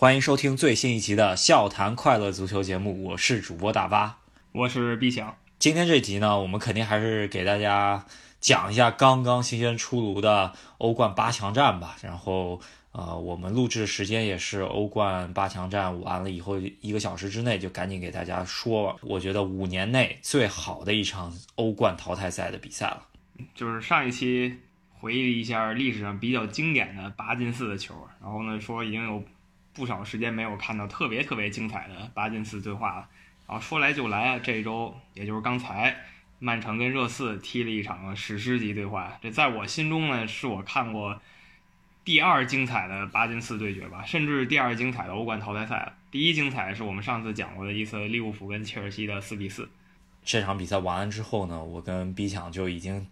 欢迎收听最新一期的《笑谈快乐足球》节目，我是主播大巴，我是毕强。今天这集呢，我们肯定还是给大家讲一下刚刚新鲜出炉的欧冠八强战吧。然后，呃，我们录制时间也是欧冠八强战完了以后一个小时之内，就赶紧给大家说，我觉得五年内最好的一场欧冠淘汰赛的比赛了。就是上一期回忆了一下历史上比较经典的八进四的球，然后呢说已经有不少时间没有看到特别特别精彩的八进四对话了。然后说来就来啊，这一周也就是刚才，曼城跟热刺踢了一场史诗级对话。这在我心中呢，是我看过第二精彩的八进四对决吧，甚至第二精彩的欧冠淘汰赛了。第一精彩是我们上次讲过的一次利物浦跟切尔西的四比四。这场比赛完了之后呢，我跟 B 强就已经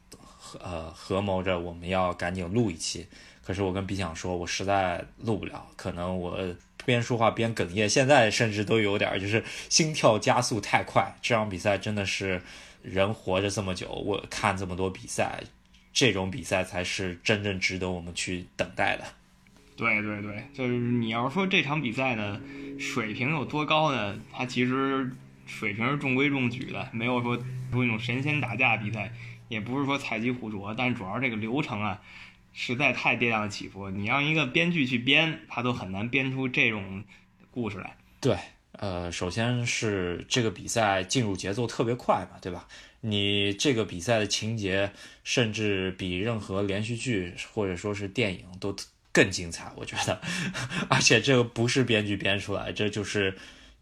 呃合谋着我们要赶紧录一期。可是我跟 B 强说，我实在录不了，可能我。边说话边哽咽，现在甚至都有点就是心跳加速太快。这场比赛真的是人活着这么久，我看这么多比赛，这种比赛才是真正值得我们去等待的。对对对，就是你要说这场比赛呢，水平有多高呢？它其实水平是中规中矩的，没有说出那种神仙打架比赛，也不是说菜鸡互啄，但主要这个流程啊。实在太跌宕起伏，你让一个编剧去编，他都很难编出这种故事来。对，呃，首先是这个比赛进入节奏特别快嘛，对吧？你这个比赛的情节，甚至比任何连续剧或者说是电影都更精彩，我觉得。而且这个不是编剧编出来，这就是。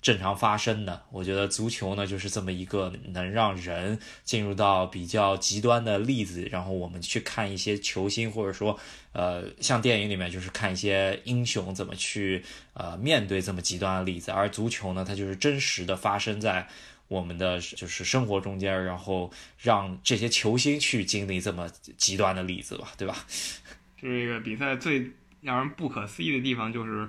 正常发生的，我觉得足球呢就是这么一个能让人进入到比较极端的例子，然后我们去看一些球星，或者说，呃，像电影里面就是看一些英雄怎么去呃面对这么极端的例子，而足球呢，它就是真实的发生在我们的就是生活中间，然后让这些球星去经历这么极端的例子吧，对吧？这个比赛最让人不可思议的地方就是。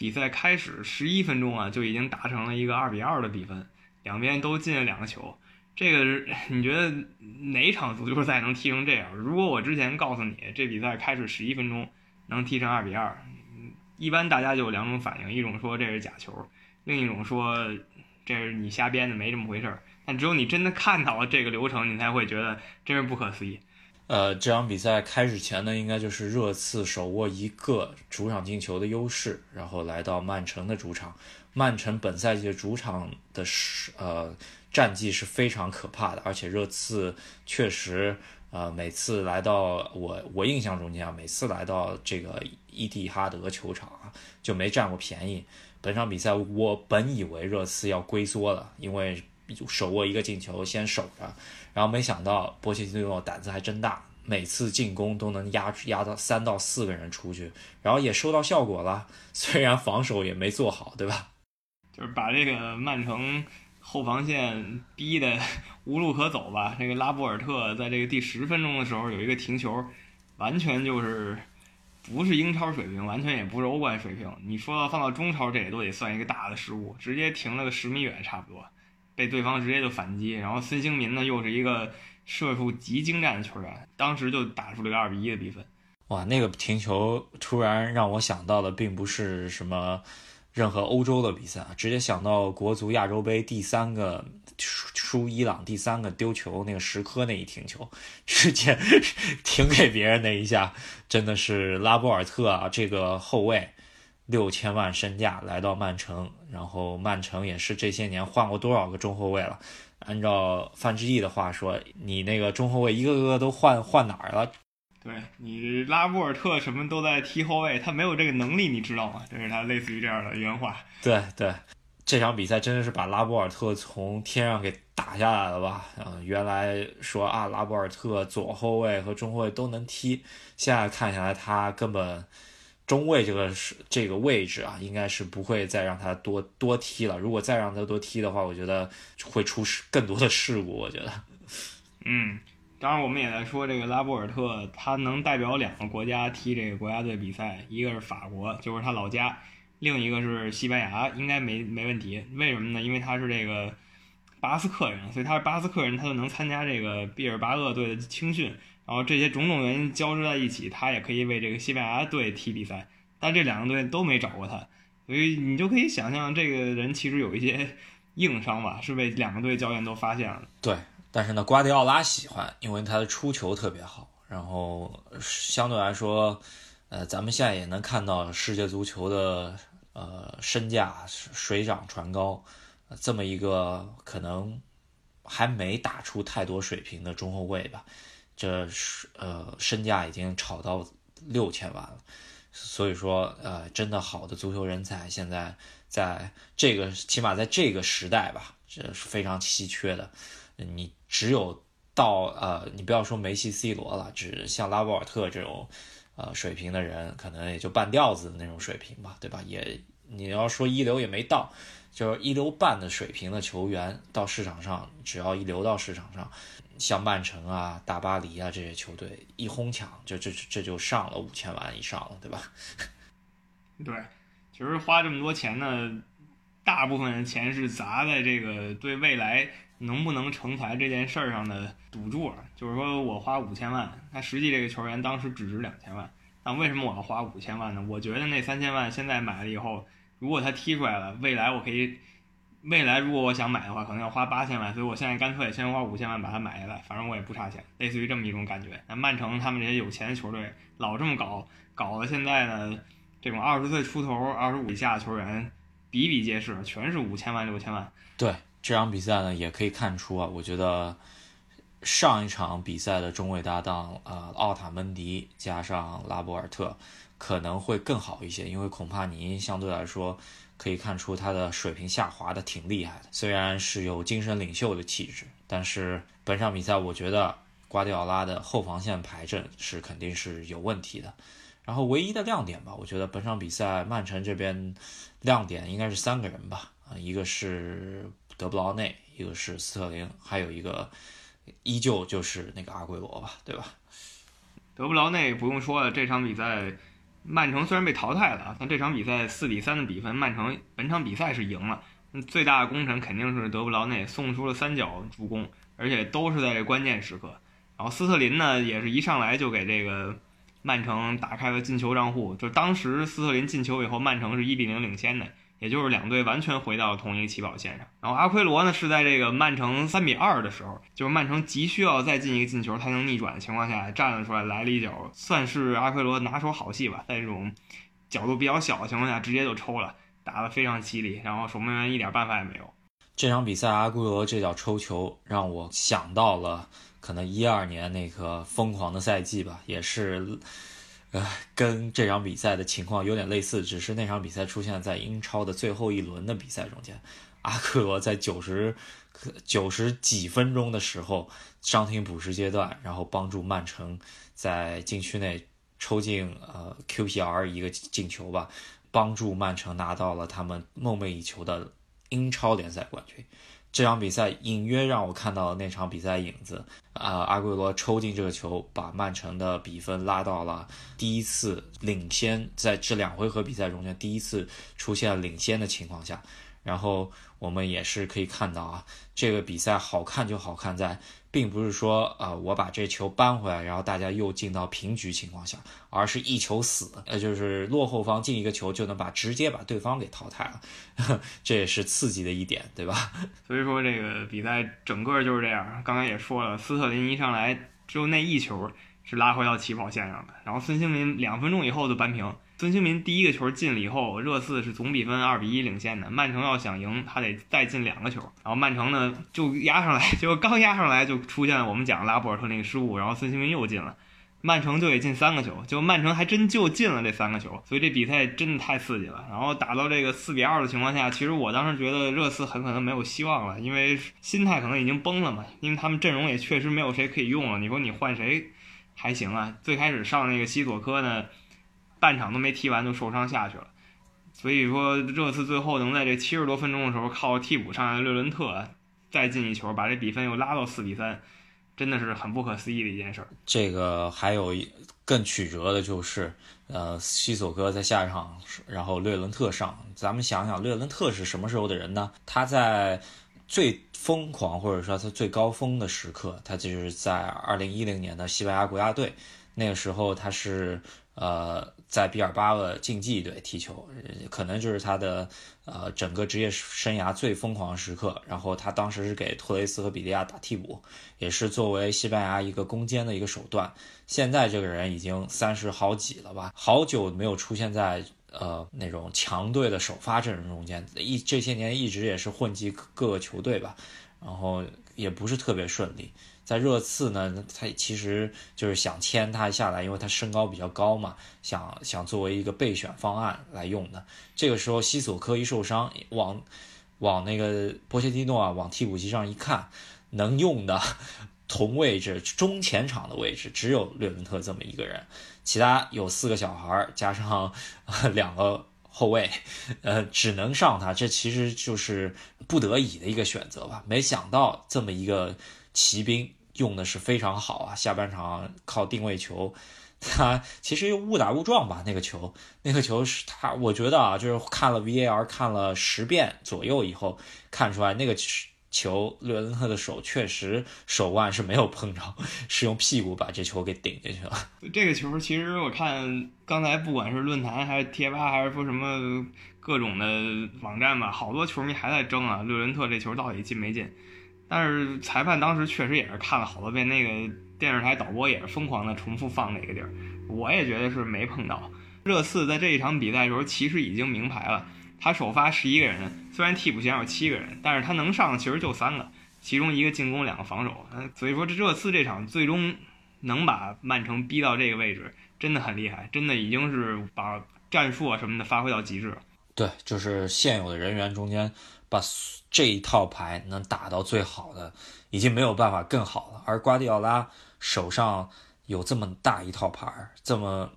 比赛开始十一分钟啊，就已经达成了一个二比二的比分，两边都进了两个球。这个 你觉得哪场足球赛能踢成这样？如果我之前告诉你这比赛开始十一分钟能踢成二比二，一般大家就有两种反应：一种说这是假球，另一种说这是你瞎编的，没这么回事儿。但只有你真的看到了这个流程，你才会觉得真是不可思议。呃，这场比赛开始前呢，应该就是热刺手握一个主场进球的优势，然后来到曼城的主场。曼城本赛季的主场的是呃战绩是非常可怕的，而且热刺确实呃每次来到我我印象中间啊，每次来到这个伊蒂哈德球场啊就没占过便宜。本场比赛我本以为热刺要龟缩了，因为手握一个进球先守着。然后没想到波切蒂诺胆子还真大，每次进攻都能压压到三到四个人出去，然后也收到效果了。虽然防守也没做好，对吧？就是把这个曼城后防线逼得无路可走吧。这个拉波尔特在这个第十分钟的时候有一个停球，完全就是不是英超水平，完全也不是欧冠水平。你说放到中超，这也都得算一个大的失误，直接停了个十米远，差不多。被对方直接就反击，然后孙兴民呢又是一个射术极精湛的球员，当时就打出了个二比一的比分。哇，那个停球突然让我想到的并不是什么任何欧洲的比赛，直接想到国足亚洲杯第三个输伊朗第三个丢球那个时刻那一停球，直接 停给别人那一下，真的是拉波尔特啊这个后卫。六千万身价来到曼城，然后曼城也是这些年换过多少个中后卫了？按照范志毅的话说，你那个中后卫一个个都换换哪儿了？对你拉波尔特什么都在踢后卫，他没有这个能力，你知道吗？这是他类似于这样的原话。对对，这场比赛真的是把拉波尔特从天上给打下来了吧？嗯，原来说啊，拉波尔特左后卫和中后卫都能踢，现在看起来他根本。中卫这个是这个位置啊，应该是不会再让他多多踢了。如果再让他多踢的话，我觉得会出更多的事故。我觉得，嗯，当然我们也在说这个拉波尔特，他能代表两个国家踢这个国家队比赛，一个是法国，就是他老家；另一个是西班牙，应该没没问题。为什么呢？因为他是这个巴斯克人，所以他是巴斯克人，他就能参加这个毕尔巴鄂队的青训。然后这些种种原因交织在一起，他也可以为这个西班牙队踢比赛，但这两个队都没找过他，所以你就可以想象，这个人其实有一些硬伤吧，是被两个队教练都发现了。对，但是呢，瓜迪奥拉喜欢，因为他的出球特别好，然后相对来说，呃，咱们现在也能看到世界足球的呃身价水涨船高，这么一个可能还没打出太多水平的中后卫吧，这呃身价已经炒到六千万了。所以说，呃，真的好的足球人才，现在在这个起码在这个时代吧，这是非常稀缺的。你只有到呃，你不要说梅西、C 罗了，只像拉波尔特这种呃水平的人，可能也就半吊子的那种水平吧，对吧？也你要说一流也没到，就是一流半的水平的球员到市场上，只要一流到市场上。像曼城啊、大巴黎啊这些球队一哄抢，就这这就上了五千万以上了，对吧？对，其实花这么多钱呢，大部分的钱是砸在这个对未来能不能成才这件事儿上的赌注。就是说我花五千万，那实际这个球员当时只值两千万，那为什么我要花五千万呢？我觉得那三千万现在买了以后，如果他踢出来了，未来我可以。未来如果我想买的话，可能要花八千万，所以我现在干脆先花五千万把它买下来，反正我也不差钱，类似于这么一种感觉。那曼城他们这些有钱的球队老这么搞，搞得现在呢，这种二十岁出头、二十五以下的球员比比皆是，全是五千万、六千万。对这场比赛呢，也可以看出啊，我觉得上一场比赛的中卫搭档啊，奥塔门迪加上拉波尔特可能会更好一些，因为孔帕尼相对来说。可以看出他的水平下滑的挺厉害的，虽然是有精神领袖的气质，但是本场比赛我觉得瓜迪奥拉的后防线排阵是肯定是有问题的。然后唯一的亮点吧，我觉得本场比赛曼城这边亮点应该是三个人吧，啊，一个是德布劳内，一个是斯特林，还有一个依旧就是那个阿圭罗吧，对吧？德布劳内不用说了，这场比赛。曼城虽然被淘汰了，但这场比赛四比三的比分，曼城本场比赛是赢了。最大的功臣肯定是德布劳内送出了三脚助攻，而且都是在这关键时刻。然后斯特林呢，也是一上来就给这个曼城打开了进球账户。就当时斯特林进球以后，曼城是一比零领先的。也就是两队完全回到同一个起跑线上，然后阿奎罗呢是在这个曼城三比二的时候，就是曼城急需要再进一个进球才能逆转的情况下站了出来，来了一脚，算是阿奎罗拿手好戏吧，在这种角度比较小的情况下直接就抽了，打得非常犀利，然后守门员一点办法也没有。这场比赛阿圭罗这脚抽球让我想到了可能一二年那个疯狂的赛季吧，也是。呃，跟这场比赛的情况有点类似，只是那场比赛出现在英超的最后一轮的比赛中间。阿克罗在九十九十几分钟的时候伤停补时阶段，然后帮助曼城在禁区内抽进呃 QPR 一个进球吧，帮助曼城拿到了他们梦寐以求的英超联赛冠军。这场比赛隐约让我看到了那场比赛影子，啊，阿圭罗抽进这个球，把曼城的比分拉到了第一次领先，在这两回合比赛中间第一次出现领先的情况下，然后我们也是可以看到啊，这个比赛好看就好看在。并不是说，呃，我把这球扳回来，然后大家又进到平局情况下，而是一球死，呃，就是落后方进一个球就能把直接把对方给淘汰了，这也是刺激的一点，对吧？所以说这个比赛整个就是这样。刚才也说了，斯特林一上来只有那一球是拉回到起跑线上的，然后孙兴民两分钟以后就扳平。孙兴民第一个球进了以后，热刺是总比分二比一领先的。曼城要想赢，他得再进两个球。然后曼城呢就压上来，结果刚压上来就出现了我们讲拉波尔特那个失误，然后孙兴民又进了，曼城就得进三个球。结果曼城还真就进了这三个球，所以这比赛真的太刺激了。然后打到这个四比二的情况下，其实我当时觉得热刺很可能没有希望了，因为心态可能已经崩了嘛，因为他们阵容也确实没有谁可以用了。你说你换谁还行啊？最开始上那个西索科呢？半场都没踢完就受伤下去了，所以说热刺最后能在这七十多分钟的时候靠替补上来的略伦特再进一球，把这比分又拉到四比三，真的是很不可思议的一件事。这个还有更曲折的就是，呃，西索科在下一场，然后略伦特上。咱们想想，略伦特是什么时候的人呢？他在最疯狂或者说他最高峰的时刻，他就是在二零一零年的西班牙国家队，那个时候他是。呃，在比尔巴鄂竞技队踢球，可能就是他的呃整个职业生涯最疯狂时刻。然后他当时是给托雷斯和比利亚打替补，也是作为西班牙一个攻坚的一个手段。现在这个人已经三十好几了吧，好久没有出现在呃那种强队的首发阵容中间，一这些年一直也是混迹各个球队吧，然后也不是特别顺利。在热刺呢，他其实就是想签他下来，因为他身高比较高嘛，想想作为一个备选方案来用的。这个时候西索科一受伤，往往那个波切蒂诺啊，往替补席上一看，能用的 同位置中前场的位置只有略文特这么一个人，其他有四个小孩加上 两个后卫，呃，只能上他。这其实就是不得已的一个选择吧。没想到这么一个骑兵。用的是非常好啊，下半场靠定位球，他其实误打误撞吧，那个球，那个球是他，我觉得啊，就是看了 VAR 看了十遍左右以后，看出来那个球，略伦特的手确实手腕是没有碰着，是用屁股把这球给顶进去了。这个球其实我看刚才不管是论坛还是贴吧还是说什么各种的网站吧，好多球迷还在争啊，略伦特这球到底进没进？但是裁判当时确实也是看了好多遍，那个电视台导播也是疯狂的重复放那个地儿，我也觉得是没碰到。热刺在这一场比赛的时候其实已经明牌了，他首发十一个人，虽然替补席上有七个人，但是他能上的其实就三个，其中一个进攻，两个防守。所以说这热刺这场最终能把曼城逼到这个位置，真的很厉害，真的已经是把战术啊什么的发挥到极致了。对，就是现有的人员中间。把这一套牌能打到最好的，已经没有办法更好了。而瓜迪奥拉手上有这么大一套牌，这么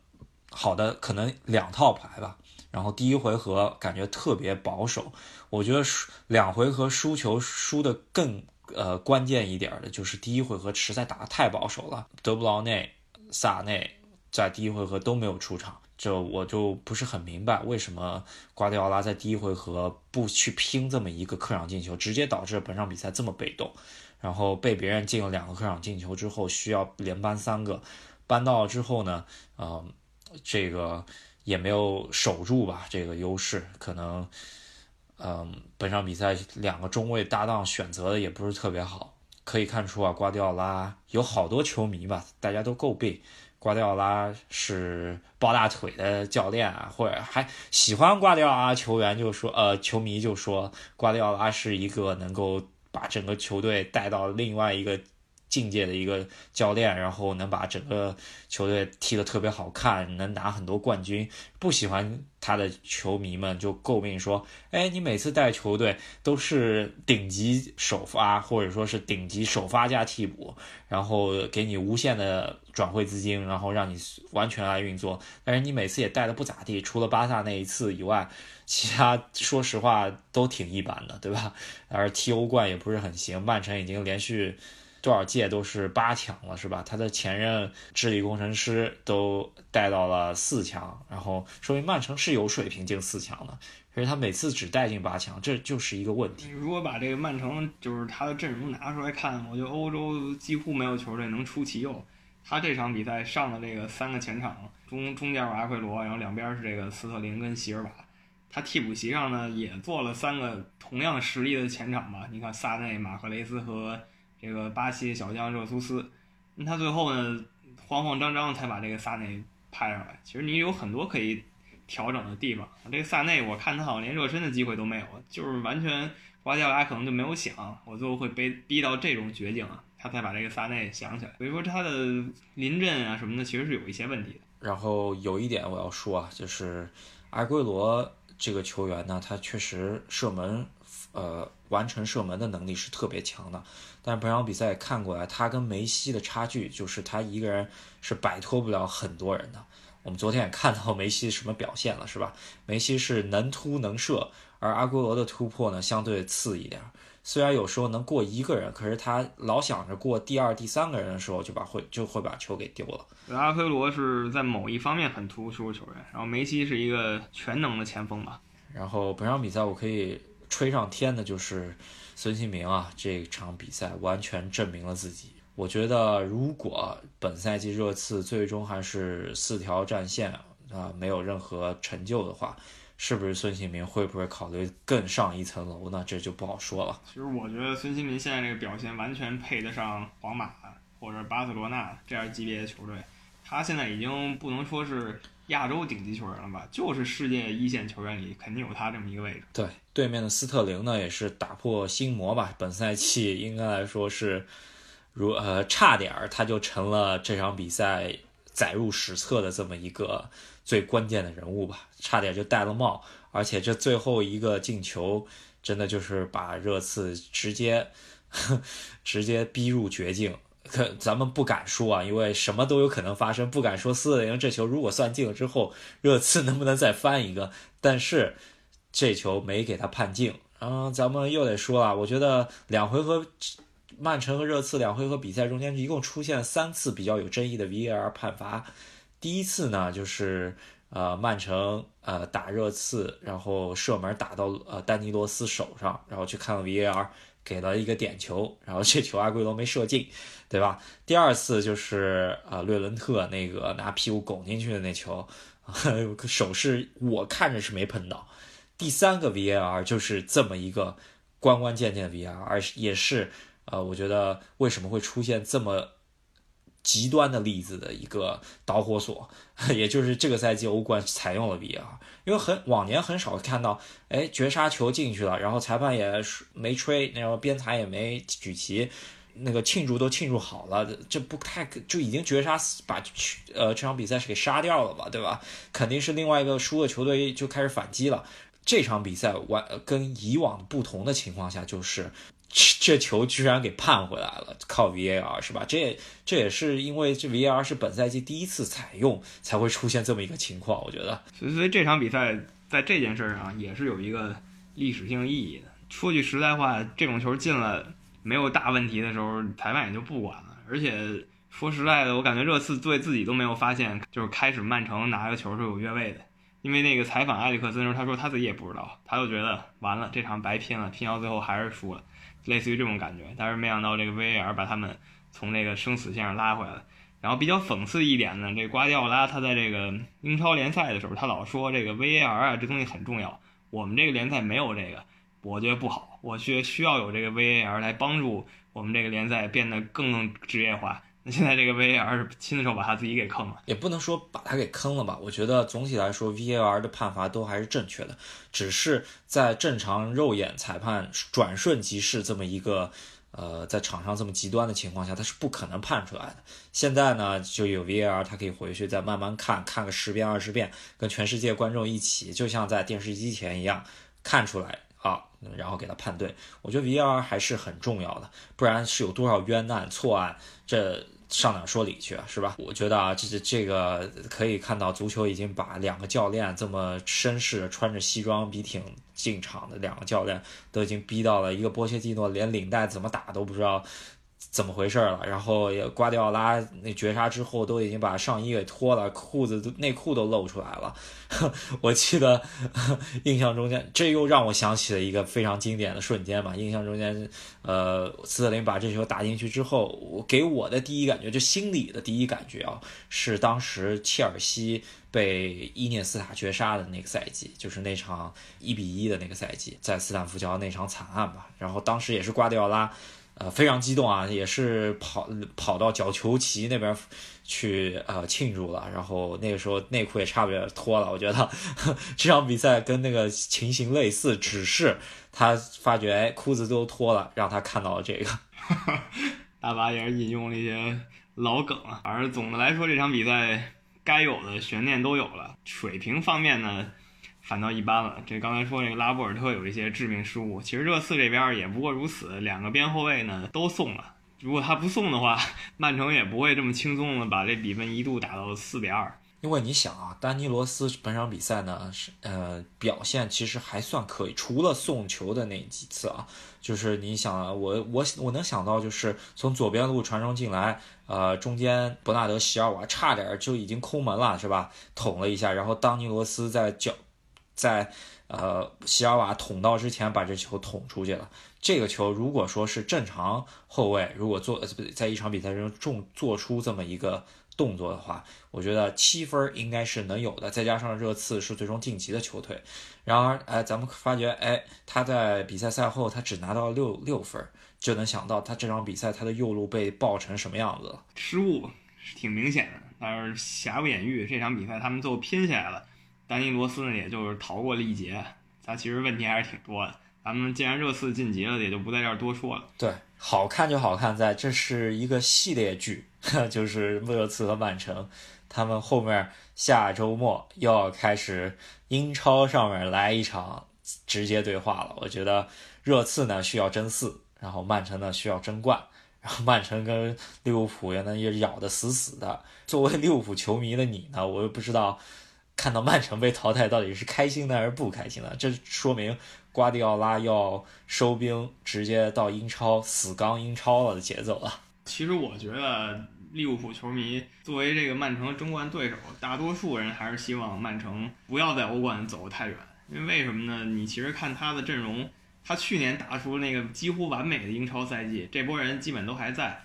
好的可能两套牌吧。然后第一回合感觉特别保守，我觉得输两回合输球输的更呃关键一点的就是第一回合实在打得太保守了。德布劳内、萨内在第一回合都没有出场。就我就不是很明白，为什么瓜迪奥拉在第一回合不去拼这么一个客场进球，直接导致本场比赛这么被动，然后被别人进了两个客场进球之后，需要连扳三个，扳到了之后呢，呃，这个也没有守住吧，这个优势可能，嗯，本场比赛两个中卫搭档选择的也不是特别好，可以看出啊，瓜迪奥拉有好多球迷吧，大家都诟病。瓜迪奥拉是抱大腿的教练啊，或者还喜欢瓜迪奥拉球员就说，呃，球迷就说瓜迪奥拉是一个能够把整个球队带到另外一个。境界的一个教练，然后能把整个球队踢得特别好看，能拿很多冠军。不喜欢他的球迷们就诟病说：“哎，你每次带球队都是顶级首发，或者说是顶级首发加替补，然后给你无限的转会资金，然后让你完全来运作。但是你每次也带的不咋地，除了巴萨那一次以外，其他说实话都挺一般的，对吧？而踢欧冠也不是很行，曼城已经连续。”多少届都是八强了，是吧？他的前任智力工程师都带到了四强，然后说明曼城是有水平进四强的。可是他每次只带进八强，这就是一个问题。如果把这个曼城就是他的阵容拿出来看，我觉得欧洲几乎没有球队能出其右。他这场比赛上了这个三个前场，中中间有阿奎罗，然后两边是这个斯特林跟席尔瓦。他替补席上呢也做了三个同样实力的前场吧？你看萨内、马赫雷斯和。这个巴西小将热苏斯，那他最后呢，慌慌张张才把这个萨内派上来。其实你有很多可以调整的地方。这个萨内，我看他好像连热身的机会都没有，就是完全瓜迪奥拉可能就没有想，我最后会被逼到这种绝境啊，他才把这个萨内想起来。所以说他的临阵啊什么的，其实是有一些问题的。然后有一点我要说啊，就是阿圭罗这个球员呢，他确实射门。呃，完成射门的能力是特别强的，但是本场比赛看过来，他跟梅西的差距就是他一个人是摆脱不了很多人的。我们昨天也看到梅西什么表现了，是吧？梅西是能突能射，而阿圭罗的突破呢相对次一点。虽然有时候能过一个人，可是他老想着过第二、第三个人的时候，就把会就会把球给丢了。阿圭罗是在某一方面很突出的球员，然后梅西是一个全能的前锋吧。然后本场比赛我可以。吹上天的就是孙兴民啊！这场比赛完全证明了自己。我觉得，如果本赛季热刺最终还是四条战线，啊没有任何成就的话，是不是孙兴民会不会考虑更上一层楼呢？这就不好说了。其实我觉得孙兴民现在这个表现完全配得上皇马或者巴塞罗那这样级别的球队，他现在已经不能说是亚洲顶级球员了吧，就是世界一线球员里肯定有他这么一个位置。对，对面的斯特林呢也是打破心魔吧，本赛季应该来说是如呃差点儿他就成了这场比赛载入史册的这么一个最关键的人物吧，差点就戴了帽，而且这最后一个进球真的就是把热刺直接 直接逼入绝境。可咱们不敢说啊，因为什么都有可能发生，不敢说四零这球如果算进了之后，热刺能不能再翻一个？但是这球没给他判进。然后咱们又得说啊，我觉得两回合曼城和热刺两回合比赛中间一共出现三次比较有争议的 VAR 判罚。第一次呢，就是呃曼城呃打热刺，然后射门打到呃丹尼罗斯手上，然后去看了 VAR。给了一个点球，然后这球阿圭罗没射进，对吧？第二次就是呃略伦特那个拿屁股拱进去的那球，手势我看着是没碰到。第三个 VAR 就是这么一个关关键键的 VAR，而也是呃我觉得为什么会出现这么。极端的例子的一个导火索，也就是这个赛季欧冠采用了 VAR，因为很往年很少看到，哎，绝杀球进去了，然后裁判也没吹，然后边裁也没举旗，那个庆祝都庆祝好了，这不太就已经绝杀把呃这场比赛是给杀掉了吧，对吧？肯定是另外一个输的球队就开始反击了。这场比赛完跟以往不同的情况下就是。这球居然给判回来了，靠 VAR 是吧？这也这也是因为这 VAR 是本赛季第一次采用，才会出现这么一个情况。我觉得，所以所以这场比赛在这件事上也是有一个历史性意义的。说句实在话，这种球进了没有大问题的时候，裁判也就不管了。而且说实在的，我感觉热刺队自己都没有发现，就是开始曼城拿个球是有越位的，因为那个采访埃里克森的时候，他说他自己也不知道，他就觉得完了，这场白拼了，拼到最后还是输了。类似于这种感觉，但是没想到这个 VAR 把他们从那个生死线上拉回来了。然后比较讽刺一点呢，这瓜迪奥拉他在这个英超联赛的时候，他老说这个 VAR 啊，这东西很重要。我们这个联赛没有这个，我觉得不好。我觉需要有这个 VAR 来帮助我们这个联赛变得更职业化。那现在这个 VAR 是亲自手把他自己给坑了，也不能说把他给坑了吧？我觉得总体来说，VAR 的判罚都还是正确的，只是在正常肉眼裁判转瞬即逝这么一个，呃，在场上这么极端的情况下，他是不可能判出来的。现在呢，就有 VAR，他可以回去再慢慢看看个十遍二十遍，跟全世界观众一起，就像在电视机前一样看出来啊，然后给他判对。我觉得 V R 还是很重要的，不然是有多少冤案错案这。上哪说理去啊，是吧？我觉得啊，这这这个可以看到，足球已经把两个教练这么绅士、穿着西装笔挺进场的两个教练，都已经逼到了一个波切蒂诺连领带怎么打都不知道。怎么回事了？然后也瓜迪奥拉那绝杀之后都已经把上衣给脱了，裤子内裤都露出来了。我记得 印象中间，这又让我想起了一个非常经典的瞬间嘛。印象中间，呃，斯特林把这球打进去之后，我给我的第一感觉，就心里的第一感觉啊，是当时切尔西被伊涅斯塔绝杀的那个赛季，就是那场一比一的那个赛季，在斯坦福桥那场惨案吧。然后当时也是瓜迪奥拉。呃，非常激动啊，也是跑跑到角球旗那边去呃庆祝了，然后那个时候内裤也差不多脱了。我觉得这场比赛跟那个情形类似，只是他发觉哎裤子都脱了，让他看到了这个。大巴也是引用了一些老梗啊，反正总的来说这场比赛该有的悬念都有了，水平方面呢。反倒一般了。这刚才说那个拉波尔特有一些致命失误，其实热刺这边也不过如此。两个边后卫呢都送了，如果他不送的话，曼城也不会这么轻松的把这比分一度打到四比二。因为你想啊，丹尼罗斯本场比赛呢是呃表现其实还算可以，除了送球的那几次啊，就是你想啊我我我能想到就是从左边路传中进来，呃中间伯纳德席尔瓦差点就已经空门了是吧？捅了一下，然后丹尼罗斯在脚。在呃，席尔瓦捅到之前把这球捅出去了。这个球如果说是正常后卫，如果做在一场比赛中重做出这么一个动作的话，我觉得七分应该是能有的。再加上热刺是最终晋级的球队，然而，哎，咱们发觉，哎，他在比赛赛后他只拿到六六分，就能想到他这场比赛他的右路被爆成什么样子了。失误是挺明显的，但是瑕不掩瑜，这场比赛他们最后拼下来了。丹尼罗斯呢，也就是逃过了一劫。他其实问题还是挺多的。咱们既然热刺晋级了，也就不在这儿多说了。对，好看就好看在这是一个系列剧，就是热刺和曼城，他们后面下周末又要开始英超上面来一场直接对话了。我觉得热刺呢需要争四，然后曼城呢需要争冠，然后曼城跟利物浦也能也咬得死死的。作为利物浦球迷的你呢，我又不知道。看到曼城被淘汰，到底是开心的还是不开心的？这说明瓜迪奥拉要收兵，直接到英超死刚英超了的节奏了。其实我觉得利物浦球迷作为这个曼城的争冠对手，大多数人还是希望曼城不要在欧冠走得太远。因为为什么呢？你其实看他的阵容，他去年打出那个几乎完美的英超赛季，这波人基本都还在。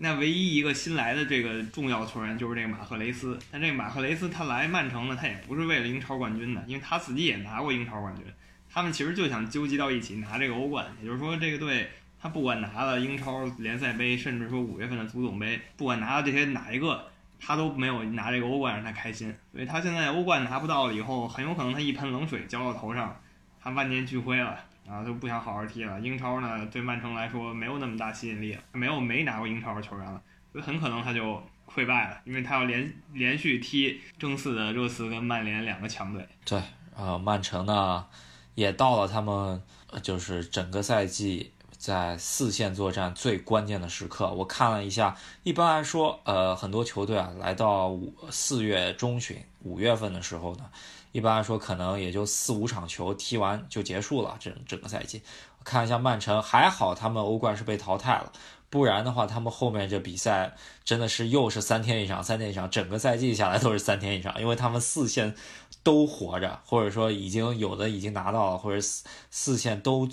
那唯一一个新来的这个重要球员就是这个马赫雷斯，但这个马赫雷斯他来曼城呢，他也不是为了英超冠军的，因为他自己也拿过英超冠军。他们其实就想纠集到一起拿这个欧冠，也就是说这个队他不管拿了英超联赛杯，甚至说五月份的足总杯，不管拿了这些哪一个，他都没有拿这个欧冠让他开心。所以他现在欧冠拿不到了以后，很有可能他一盆冷水浇到头上，他万念俱灰了。啊，就不想好好踢了。英超呢，对曼城来说没有那么大吸引力，没有没拿过英超的球员了，所以很可能他就溃败了，因为他要连连续踢争四的热刺跟曼联两个强队。对，啊，曼城呢也到了他们就是整个赛季在四线作战最关键的时刻。我看了一下，一般来说，呃，很多球队啊，来到五四月中旬、五月份的时候呢。一般来说，可能也就四五场球踢完就结束了。整整个赛季，我看一下曼城，还好他们欧冠是被淘汰了，不然的话，他们后面这比赛真的是又是三天一场，三天一场，整个赛季下来都是三天一场，因为他们四线都活着，或者说已经有的已经拿到了，或者四四线都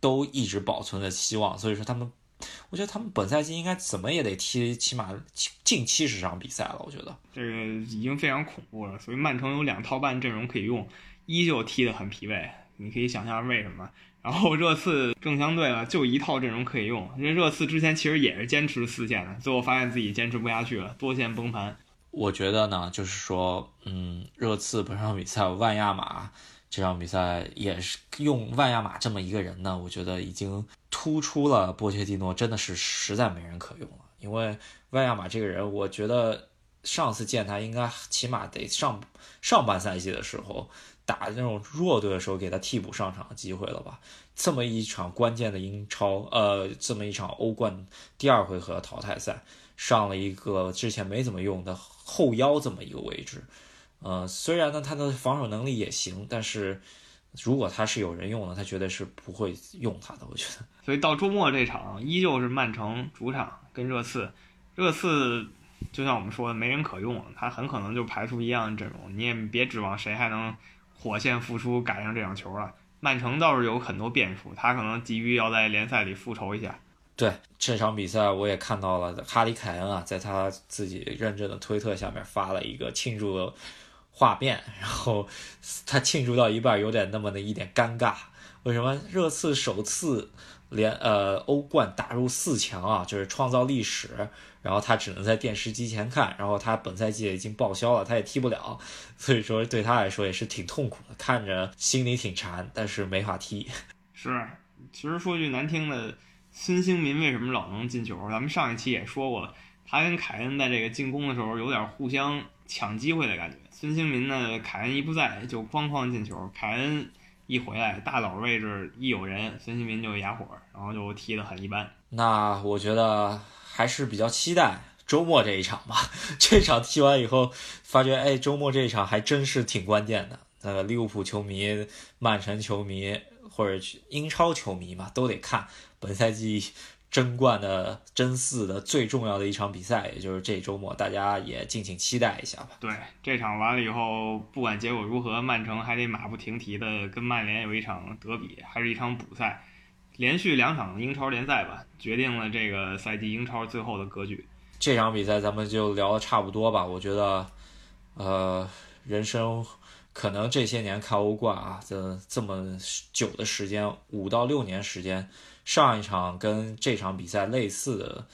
都一直保存着希望，所以说他们。我觉得他们本赛季应该怎么也得踢起码近七十场比赛了。我觉得这个已经非常恐怖了。所以曼城有两套半阵容可以用，依旧踢得很疲惫。你可以想象为什么。然后热刺正相对了，就一套阵容可以用。因为热刺之前其实也是坚持四线的，最后发现自己坚持不下去了，多线崩盘。我觉得呢，就是说，嗯，热刺本场比赛万亚马。这场比赛也是用万亚马这么一个人呢，我觉得已经突出了波切蒂诺真的是实在没人可用了。因为万亚马这个人，我觉得上次见他应该起码得上上半赛季的时候打那种弱队的时候给他替补上场的机会了吧？这么一场关键的英超，呃，这么一场欧冠第二回合淘汰赛，上了一个之前没怎么用的后腰这么一个位置。呃，虽然呢，他的防守能力也行，但是如果他是有人用的，他绝对是不会用他的。我觉得，所以到周末这场依旧是曼城主场跟热刺，热刺就像我们说的没人可用，他很可能就排出一样的阵容，你也别指望谁还能火线复出赶上这场球了。曼城倒是有很多变数，他可能急于要在联赛里复仇一下。对这场比赛，我也看到了哈里凯恩啊，在他自己认证的推特下面发了一个庆祝。画面，然后他庆祝到一半，有点那么的一点尴尬。为什么热刺首次连呃欧冠打入四强啊？就是创造历史。然后他只能在电视机前看，然后他本赛季已经报销了，他也踢不了，所以说对他来说也是挺痛苦的，看着心里挺馋，但是没法踢。是，其实说句难听的，孙兴民为什么老能进球？咱们上一期也说过了，他跟凯恩在这个进攻的时候有点互相抢机会的感觉。孙兴民呢？凯恩一不在就哐哐进球。凯恩一回来，大佬位置一有人，孙兴民就哑火，然后就踢得很一般。那我觉得还是比较期待周末这一场吧。这场踢完以后，发觉哎，周末这一场还真是挺关键的。那个利物浦球迷、曼城球迷或者英超球迷嘛，都得看本赛季。争冠的争四的最重要的一场比赛，也就是这周末，大家也敬请期待一下吧。对，这场完了以后，不管结果如何，曼城还得马不停蹄的跟曼联有一场德比，还是一场补赛，连续两场英超联赛吧，决定了这个赛季英超最后的格局。这场比赛咱们就聊的差不多吧。我觉得，呃，人生可能这些年看欧冠啊，这这么久的时间，五到六年时间，上一场跟这场比赛类似的。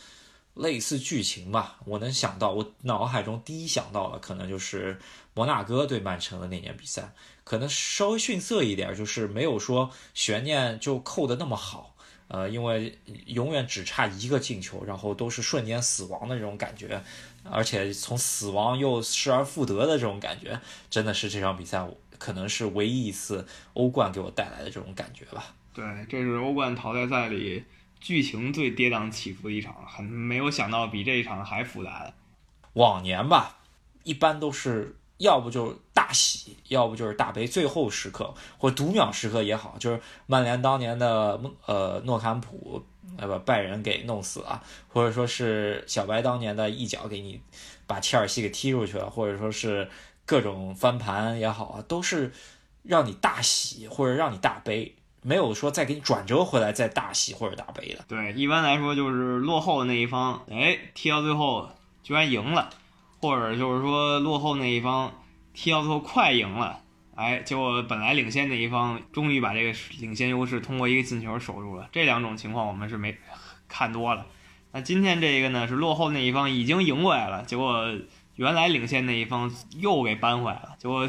类似剧情吧，我能想到，我脑海中第一想到的可能就是摩纳哥对曼城的那年比赛，可能稍微逊色一点，就是没有说悬念就扣的那么好，呃，因为永远只差一个进球，然后都是瞬间死亡的这种感觉，而且从死亡又失而复得的这种感觉，真的是这场比赛可能是唯一一次欧冠给我带来的这种感觉吧。对，这是欧冠淘汰赛里。剧情最跌宕起伏的一场，很没有想到比这一场还复杂。往年吧，一般都是要不就是大喜，要不就是大悲，最后时刻或读秒时刻也好，就是曼联当年的呃诺坎普，呃把拜仁给弄死了，或者说是小白当年的一脚给你把切尔西给踢出去了，或者说是各种翻盘也好啊，都是让你大喜或者让你大悲。没有说再给你转折回来再大喜或者大悲的。对，一般来说就是落后的那一方，哎，踢到最后居然赢了，或者就是说落后那一方踢到最后快赢了，哎，结果本来领先那一方终于把这个领先优势通过一个进球守住了。这两种情况我们是没看多了。那今天这个呢是落后那一方已经赢过来了，结果原来领先那一方又给扳回来了，结果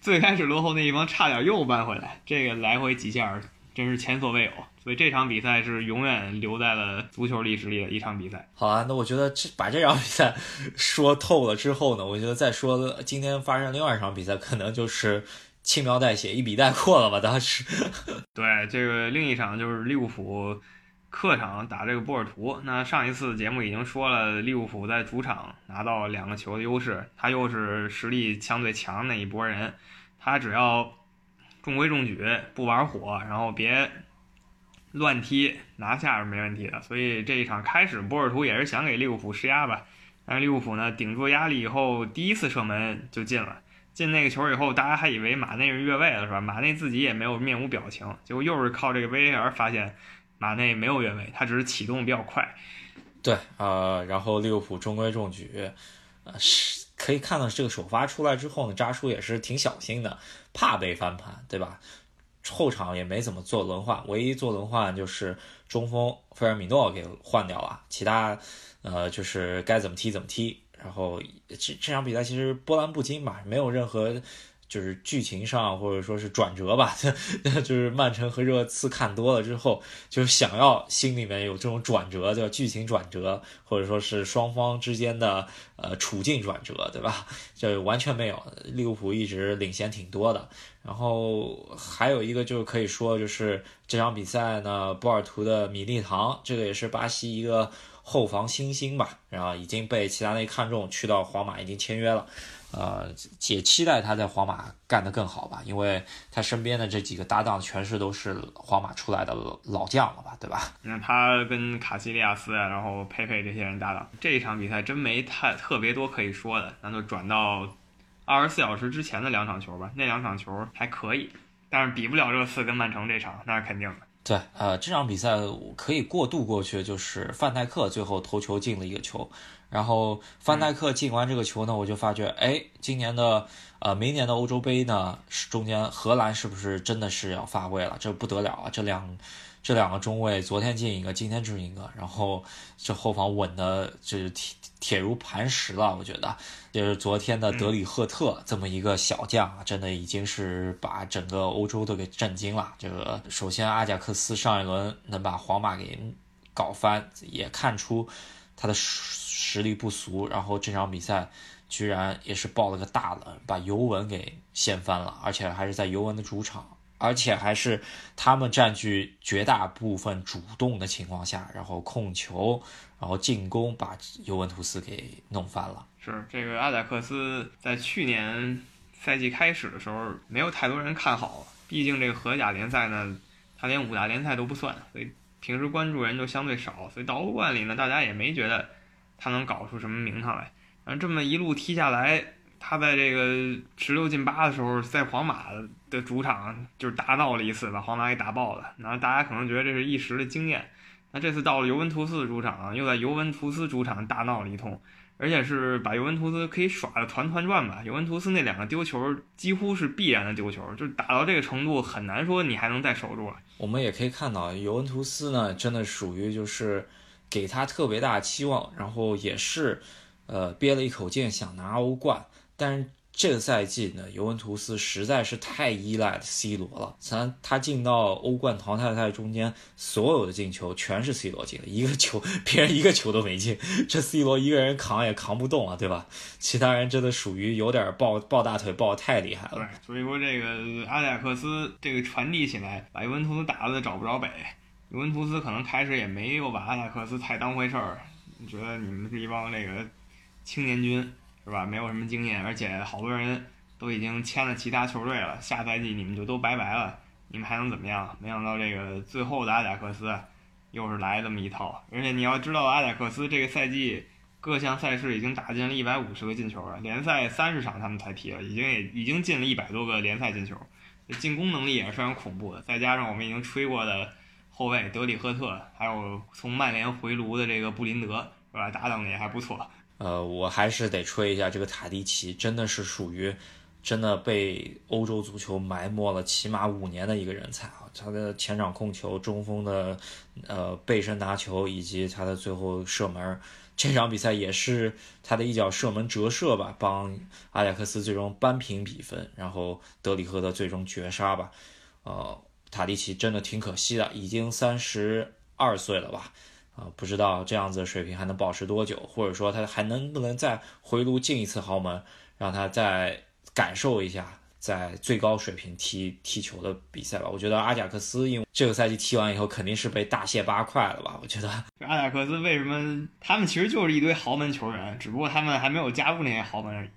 最开始落后那一方差点又扳回来，这个来回几下。真是前所未有，所以这场比赛是永远留在了足球历史里的一场比赛。好啊，那我觉得这把这场比赛说透了之后呢，我觉得再说今天发生另外一场比赛，可能就是轻描淡写、一笔带过了吧。当时，对这个另一场就是利物浦客场打这个波尔图。那上一次节目已经说了，利物浦在主场拿到两个球的优势，他又是实力相对强那一波人，他只要。中规中矩，不玩火，然后别乱踢，拿下是没问题的。所以这一场开始，波尔图也是想给利物浦施压吧。但是利物浦呢，顶住压力以后，第一次射门就进了。进那个球以后，大家还以为马内是越位了，是吧？马内自己也没有面无表情，结果又是靠这个 VAR 发现马内没有越位，他只是启动比较快。对，呃，然后利物浦中规中矩，呃是。可以看到这个首发出来之后呢，扎叔也是挺小心的，怕被翻盘，对吧？后场也没怎么做轮换，唯一做轮换就是中锋费尔米诺给换掉了，其他呃就是该怎么踢怎么踢。然后这这场比赛其实波澜不惊吧，没有任何。就是剧情上或者说是转折吧，就是曼城和热刺看多了之后，就想要心里面有这种转折，叫剧情转折，或者说是双方之间的呃处境转折，对吧？就完全没有，利物浦一直领先挺多的。然后还有一个就是可以说，就是这场比赛呢，波尔图的米利唐，这个也是巴西一个后防新星吧，然后已经被齐达内看中，去到皇马已经签约了。呃，也期待他在皇马干得更好吧，因为他身边的这几个搭档全是都是皇马出来的老将了吧，对吧？那他跟卡西利亚斯啊，然后佩佩这些人搭档，这一场比赛真没太特别多可以说的，那就转到二十四小时之前的两场球吧，那两场球还可以，但是比不了热刺跟曼城这场，那是肯定的。对，呃，这场比赛可以过渡过去，就是范戴克最后头球进了一个球。然后范戴克进完这个球呢，我就发觉，哎，今年的呃，明年的欧洲杯呢，是中间荷兰是不是真的是要发威了？这不得了啊！这两这两个中卫，昨天进一个，今天进一个，然后这后防稳的，就是铁铁如磐石了。我觉得，就是昨天的德里赫特这么一个小将啊，真的已经是把整个欧洲都给震惊了。这个首先阿贾克斯上一轮能把皇马给搞翻，也看出他的。实力不俗，然后这场比赛居然也是爆了个大冷，把尤文给掀翻了，而且还是在尤文的主场，而且还是他们占据绝大部分主动的情况下，然后控球，然后进攻，把尤文图斯给弄翻了。是这个阿贾克斯在去年赛季开始的时候没有太多人看好，毕竟这个荷甲联赛呢，他连五大联赛都不算，所以平时关注人就相对少，所以到欧冠里呢，大家也没觉得。他能搞出什么名堂来？然后这么一路踢下来，他在这个十六进八的时候，在皇马的主场就是大闹了一次，把皇马给打爆了。然后大家可能觉得这是一时的经验，那这次到了尤文图斯主场，又在尤文图斯主场大闹了一通，而且是把尤文图斯可以耍的团团转吧。尤文图斯那两个丢球几乎是必然的丢球，就是打到这个程度，很难说你还能再守住了。我们也可以看到，尤文图斯呢，真的属于就是给他特别大期望，然后也是呃憋了一口劲想拿欧冠，但是。这个赛季呢，尤文图斯实在是太依赖 C 罗了。咱他进到欧冠淘汰赛中间，所有的进球全是 C 罗进的，一个球 别人一个球都没进，这 C 罗一个人扛也扛不动啊，对吧？其他人真的属于有点抱抱大腿抱太厉害了。所以说这个阿贾克斯这个传递起来，把尤文图斯打的找不着北。尤文图斯可能开始也没有把阿贾克斯太当回事儿，觉得你们是一帮这个青年军。是吧？没有什么经验，而且好多人都已经签了其他球队了，下赛季你们就都拜拜了，你们还能怎么样？没想到这个最后的阿贾克斯又是来这么一套，而且你要知道，阿贾克斯这个赛季各项赛事已经打进了一百五十个进球了，联赛三十场他们才踢了，已经也已经进了一百多个联赛进球，进攻能力也是非常恐怖的。再加上我们已经吹过的后卫德里赫特，还有从曼联回炉的这个布林德，是吧？搭档的也还不错。呃，我还是得吹一下这个塔迪奇，真的是属于真的被欧洲足球埋没了起码五年的一个人才啊！他的前场控球、中锋的呃背身拿球，以及他的最后射门，这场比赛也是他的一脚射门折射吧，帮阿贾克斯最终扳平比分，然后德里赫的最终绝杀吧。呃，塔迪奇真的挺可惜的，已经三十二岁了吧。啊，不知道这样子的水平还能保持多久，或者说他还能不能再回炉进一次豪门，让他再感受一下在最高水平踢踢球的比赛吧。我觉得阿贾克斯因为这个赛季踢完以后肯定是被大卸八块了吧。我觉得 阿贾克斯为什么他们其实就是一堆豪门球员，只不过他们还没有加入那些豪门而已，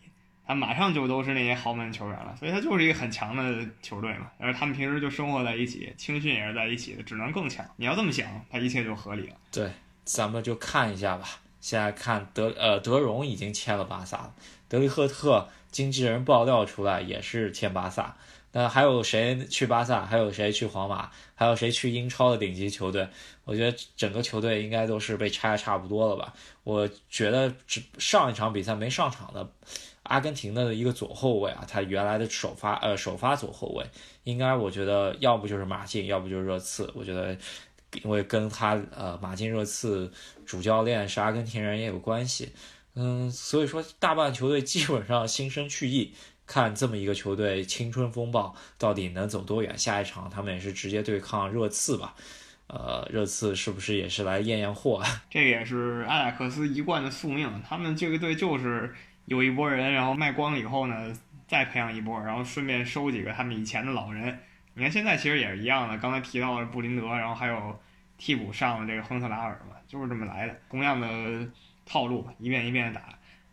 他马上就都是那些豪门球员了，所以他就是一个很强的球队嘛。而他们平时就生活在一起，青训也是在一起的，只能更强。你要这么想，他一切就合理了。对。咱们就看一下吧。现在看德呃德容已经签了巴萨了，德里赫特经纪人爆料出来也是签巴萨。那还有谁去巴萨？还有谁去皇马？还有谁去英超的顶级球队？我觉得整个球队应该都是被拆的差不多了吧。我觉得只上一场比赛没上场的阿根廷的一个左后卫啊，他原来的首发呃首发左后卫，应该我觉得要不就是马竞，要不就是热刺。我觉得。因为跟他呃马竞热刺主教练是阿根廷人也有关系，嗯，所以说大半球队基本上新生去意，看这么一个球队青春风暴到底能走多远。下一场他们也是直接对抗热刺吧，呃，热刺是不是也是来验验货？啊这也是阿贾克斯一贯的宿命，他们这个队就是有一波人，然后卖光了以后呢，再培养一波，然后顺便收几个他们以前的老人。你看现在其实也是一样的，刚才提到了布林德，然后还有替补上的这个亨特拉尔嘛，就是这么来的，同样的套路，一遍一遍的打。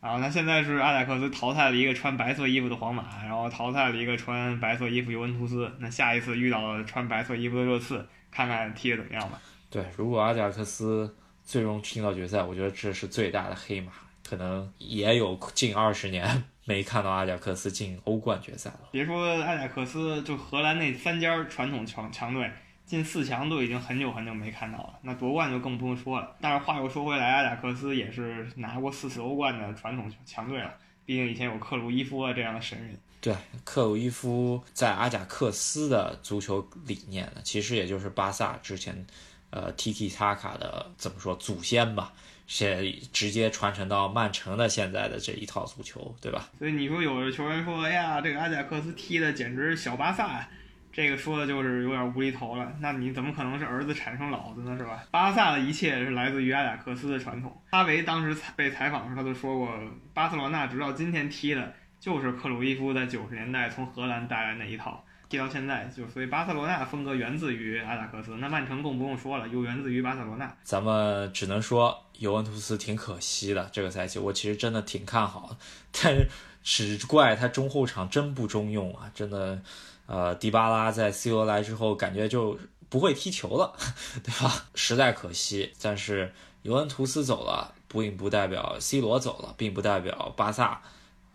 然后那现在是阿贾克斯淘汰了一个穿白色衣服的皇马，然后淘汰了一个穿白色衣服尤文图斯。那下一次遇到了穿白色衣服的热刺，看看踢得怎么样吧。对，如果阿贾克斯最终踢到决赛，我觉得这是最大的黑马，可能也有近二十年。没看到阿贾克斯进欧冠决赛了。别说阿贾克斯，就荷兰那三家传统强强队进四强都已经很久很久没看到了。那夺冠就更不用说了。但是话又说回来，阿贾克斯也是拿过四次欧冠的传统强队了。毕竟以前有克鲁伊夫啊这样的神人。对，克鲁伊夫在阿贾克斯的足球理念呢，其实也就是巴萨之前，呃，Tiki Taka 的怎么说祖先吧。是直接传承到曼城的现在的这一套足球，对吧？所以你说有的球员说：“哎呀，这个阿贾克斯踢的简直小巴萨。”这个说的就是有点无厘头了。那你怎么可能是儿子产生老子呢？是吧？巴萨的一切是来自于阿贾克斯的传统。哈维当时被采访时候，他就说过，巴塞罗那直到今天踢的就是克鲁伊夫在九十年代从荷兰带来那一套。踢到现在，就所以巴塞罗那风格源自于阿贾克斯，那曼城更不用说了，又源自于巴塞罗那。咱们只能说尤文图斯挺可惜的，这个赛季我其实真的挺看好，但是只怪他中后场真不中用啊，真的，呃，迪巴拉在 C 罗来之后感觉就不会踢球了，对吧？实在可惜。但是尤文图斯走了，并不代表 C 罗走了，并不代表巴萨，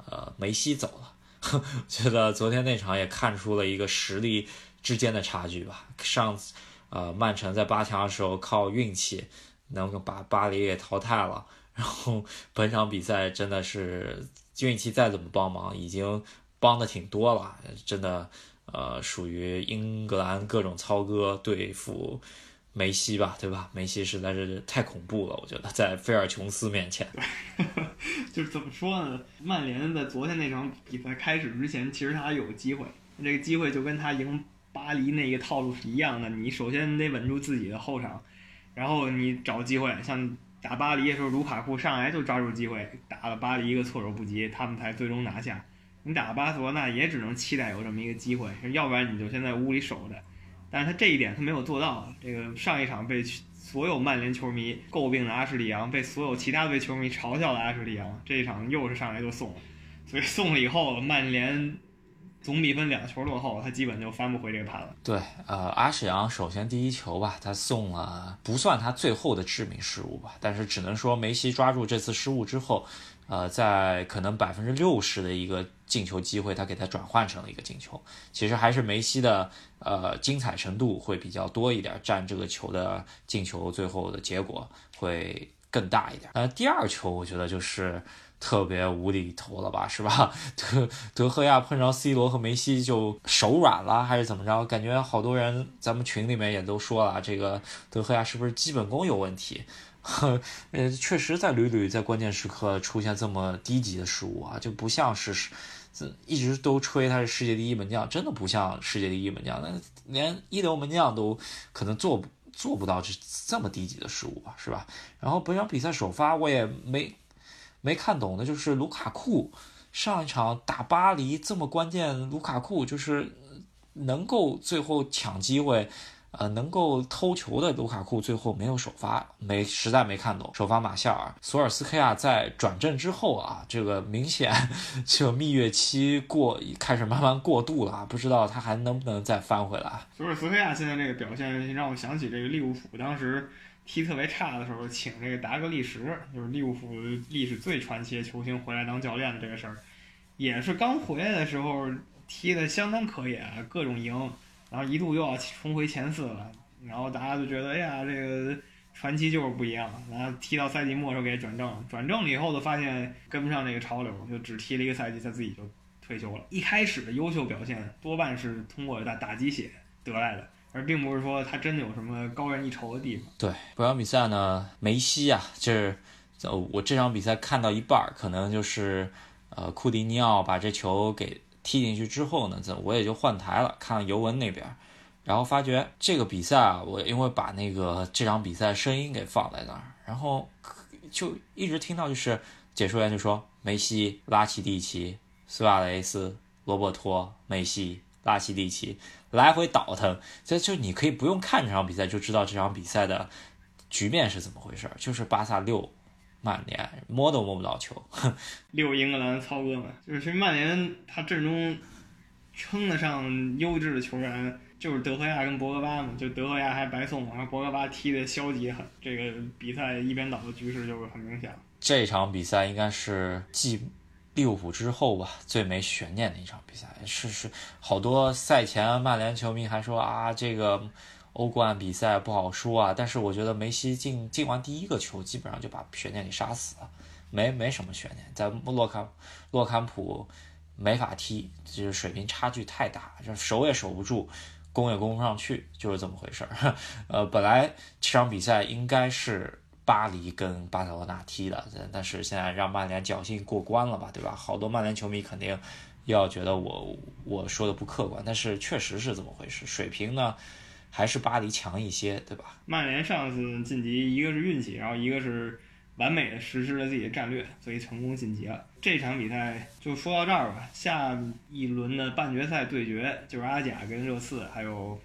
呃，梅西走了。觉得昨天那场也看出了一个实力之间的差距吧。上呃，曼城在八强的时候靠运气能够把巴黎给淘汰了，然后本场比赛真的是运气再怎么帮忙，已经帮的挺多了，真的，呃，属于英格兰各种操戈对付。梅西吧，对吧？梅西实在是太恐怖了，我觉得在菲尔琼斯面前，就是怎么说呢？曼联在昨天那场比赛开始之前，其实他有机会，这个机会就跟他赢巴黎那个套路是一样的。你首先得稳住自己的后场，然后你找机会，像打巴黎的时候，卢卡库上来就抓住机会，打了巴黎一个措手不及，他们才最终拿下。你打巴塞罗那也只能期待有这么一个机会，要不然你就先在屋里守着。但是他这一点他没有做到。这个上一场被所有曼联球迷诟病的阿什利杨，被所有其他队球迷嘲笑的阿什利杨，这一场又是上来就送了。所以送了以后，曼联总比分两球落后，他基本就翻不回这个盘了。对，呃，阿什扬首先第一球吧，他送了不算他最后的致命失误吧，但是只能说梅西抓住这次失误之后。呃，在可能百分之六十的一个进球机会，他给他转换成了一个进球。其实还是梅西的呃精彩程度会比较多一点，占这个球的进球最后的结果会更大一点。呃，第二球我觉得就是特别无厘头了吧，是吧？德德赫亚碰上 C 罗和梅西就手软了，还是怎么着？感觉好多人咱们群里面也都说了，这个德赫亚是不是基本功有问题？呃，确实在屡屡在关键时刻出现这么低级的失误啊，就不像是，一直都吹他是世界第一门将，真的不像世界第一门将，那连一流门将都可能做不做不到这这么低级的失误吧，是吧？然后本场比赛首发我也没没看懂的就是卢卡库上一场打巴黎这么关键，卢卡库就是能够最后抢机会。呃，能够偷球的卢卡库最后没有首发，没实在没看懂。首发马夏尔、索尔斯克亚在转正之后啊，这个明显 就蜜月期过，开始慢慢过渡了，不知道他还能不能再翻回来。索尔斯克亚现在这个表现让我想起这个利物浦当时踢特别差的时候，请这个达格利什，就是利物浦历史最传奇的球星回来当教练的这个事儿，也是刚回来的时候踢的相当可以啊，各种赢。然后一度又要重回前四了，然后大家就觉得，哎呀，这个传奇就是不一样。然后踢到赛季末时候给转正，转正了以后就发现跟不上这个潮流，就只踢了一个赛季，他自己就退休了。一开始的优秀表现多半是通过打打鸡血得来的，而并不是说他真的有什么高人一筹的地方。对，本场比赛呢，梅西啊，就是我这场比赛看到一半，可能就是呃库蒂尼奥把这球给。踢进去之后呢，这我也就换台了，看尤文那边，然后发觉这个比赛啊，我因为把那个这场比赛声音给放在那儿，然后就一直听到就是解说员就说梅西、拉奇蒂奇、苏亚雷斯、罗伯托、梅西、拉奇蒂奇来回倒腾，这就你可以不用看这场比赛就知道这场比赛的局面是怎么回事，就是巴萨六。曼联摸都摸不到球，六英格兰操哥们，就是其实曼联他阵中称得上优质的球员就是德赫亚跟博格巴嘛，就德赫亚还白送，然后博格巴踢的消极很，这个比赛一边倒的局势就是很明显。这场比赛应该是继利物浦之后吧最没悬念的一场比赛，是是好多赛前曼联球迷还说啊这个。欧冠比赛不好说啊，但是我觉得梅西进进完第一个球，基本上就把悬念给杀死了，没没什么悬念，在洛坎洛坎普没法踢，就是水平差距太大，就守也守不住，攻也攻不上去，就是这么回事儿。呃，本来这场比赛应该是巴黎跟巴塞罗那踢的，但是现在让曼联侥幸过关了吧，对吧？好多曼联球迷肯定要觉得我我说的不客观，但是确实是这么回事，水平呢？还是巴黎强一些，对吧？曼联上次晋级，一个是运气，然后一个是完美的实施了自己的战略，所以成功晋级了。这场比赛就说到这儿吧。下一轮的半决赛对决就是阿贾跟热刺，还有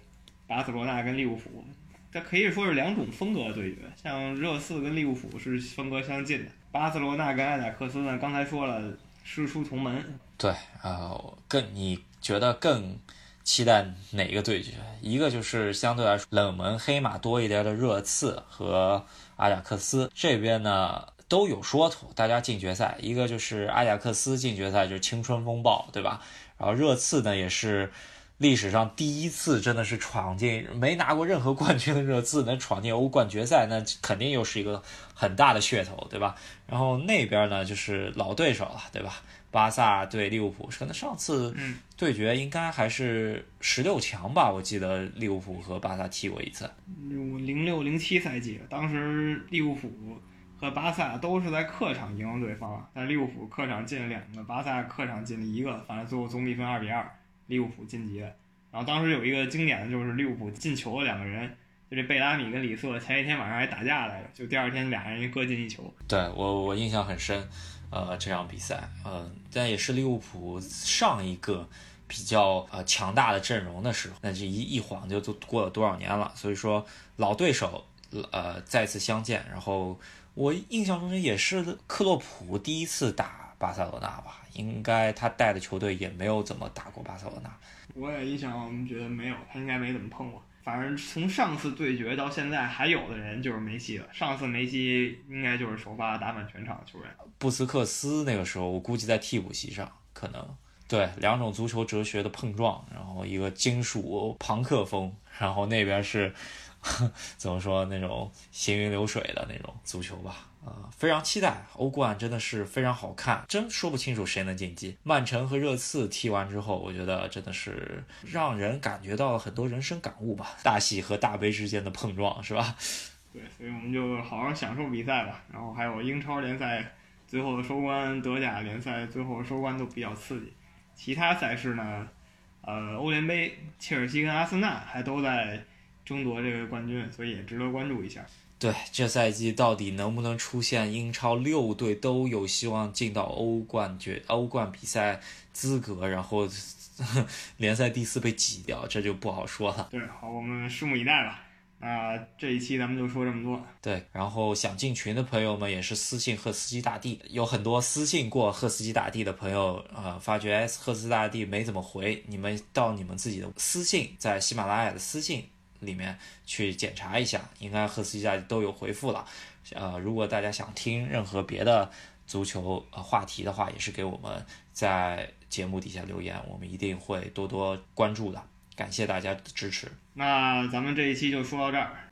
巴塞罗那跟利物浦，这可以说是两种风格的对决。像热刺跟利物浦是风格相近的，巴塞罗那跟阿贾克斯呢，刚才说了师出同门。对，呃，更你觉得更？期待哪个对决？一个就是相对来说冷门黑马多一点的热刺和阿贾克斯这边呢都有说头，大家进决赛。一个就是阿贾克斯进决赛就是青春风暴，对吧？然后热刺呢也是历史上第一次真的是闯进没拿过任何冠军的热刺能 闯进欧冠决赛，那肯定又是一个很大的噱头，对吧？然后那边呢就是老对手了，对吧？巴萨对利物浦，可能上次对决应该还是十六强吧？我记得利物浦和巴萨踢过一次，零六零七赛季，当时利物浦和巴萨都是在客场赢了对方，但利物浦客场进了两个，巴萨客场进了一个，反正最后总比分二比二，利物浦晋级了。然后当时有一个经典的就是利物浦进球的两个人，就这贝拉米跟里瑟，前一天晚上还打架来着，就第二天俩人各进一球。对我我印象很深。呃，这场比赛，呃，但也是利物浦上一个比较呃强大的阵容的时候，那这一一晃就都过了多少年了？所以说老对手呃再次相见，然后我印象中也是克洛普第一次打巴塞罗那吧？应该他带的球队也没有怎么打过巴塞罗那。我也印象觉得没有，他应该没怎么碰过。反正从上次对决到现在，还有的人就是梅西了。上次梅西应该就是首发打满全场的球员。布斯克斯那个时候，我估计在替补席上，可能对两种足球哲学的碰撞，然后一个金属朋克风，然后那边是 怎么说那种行云流水的那种足球吧。啊，非常期待欧冠，真的是非常好看，真说不清楚谁能晋级。曼城和热刺踢完之后，我觉得真的是让人感觉到了很多人生感悟吧。大喜和大悲之间的碰撞，是吧？对，所以我们就好好享受比赛吧。然后还有英超联赛最后的收官，德甲联赛最后的收官都比较刺激。其他赛事呢，呃，欧联杯，切尔西跟阿森纳还都在争夺这个冠军，所以也值得关注一下。对，这赛季到底能不能出现英超六队都有希望进到欧冠决欧冠比赛资格，然后联赛第四被挤掉，这就不好说了。对，好，我们拭目以待吧。那这一期咱们就说这么多。对，然后想进群的朋友们也是私信赫斯基大帝，有很多私信过赫斯基大帝的朋友呃，发觉赫斯大帝没怎么回，你们到你们自己的私信，在喜马拉雅的私信。里面去检查一下，应该赫斯基家都有回复了。呃，如果大家想听任何别的足球话题的话，也是给我们在节目底下留言，我们一定会多多关注的。感谢大家的支持。那咱们这一期就说到这儿。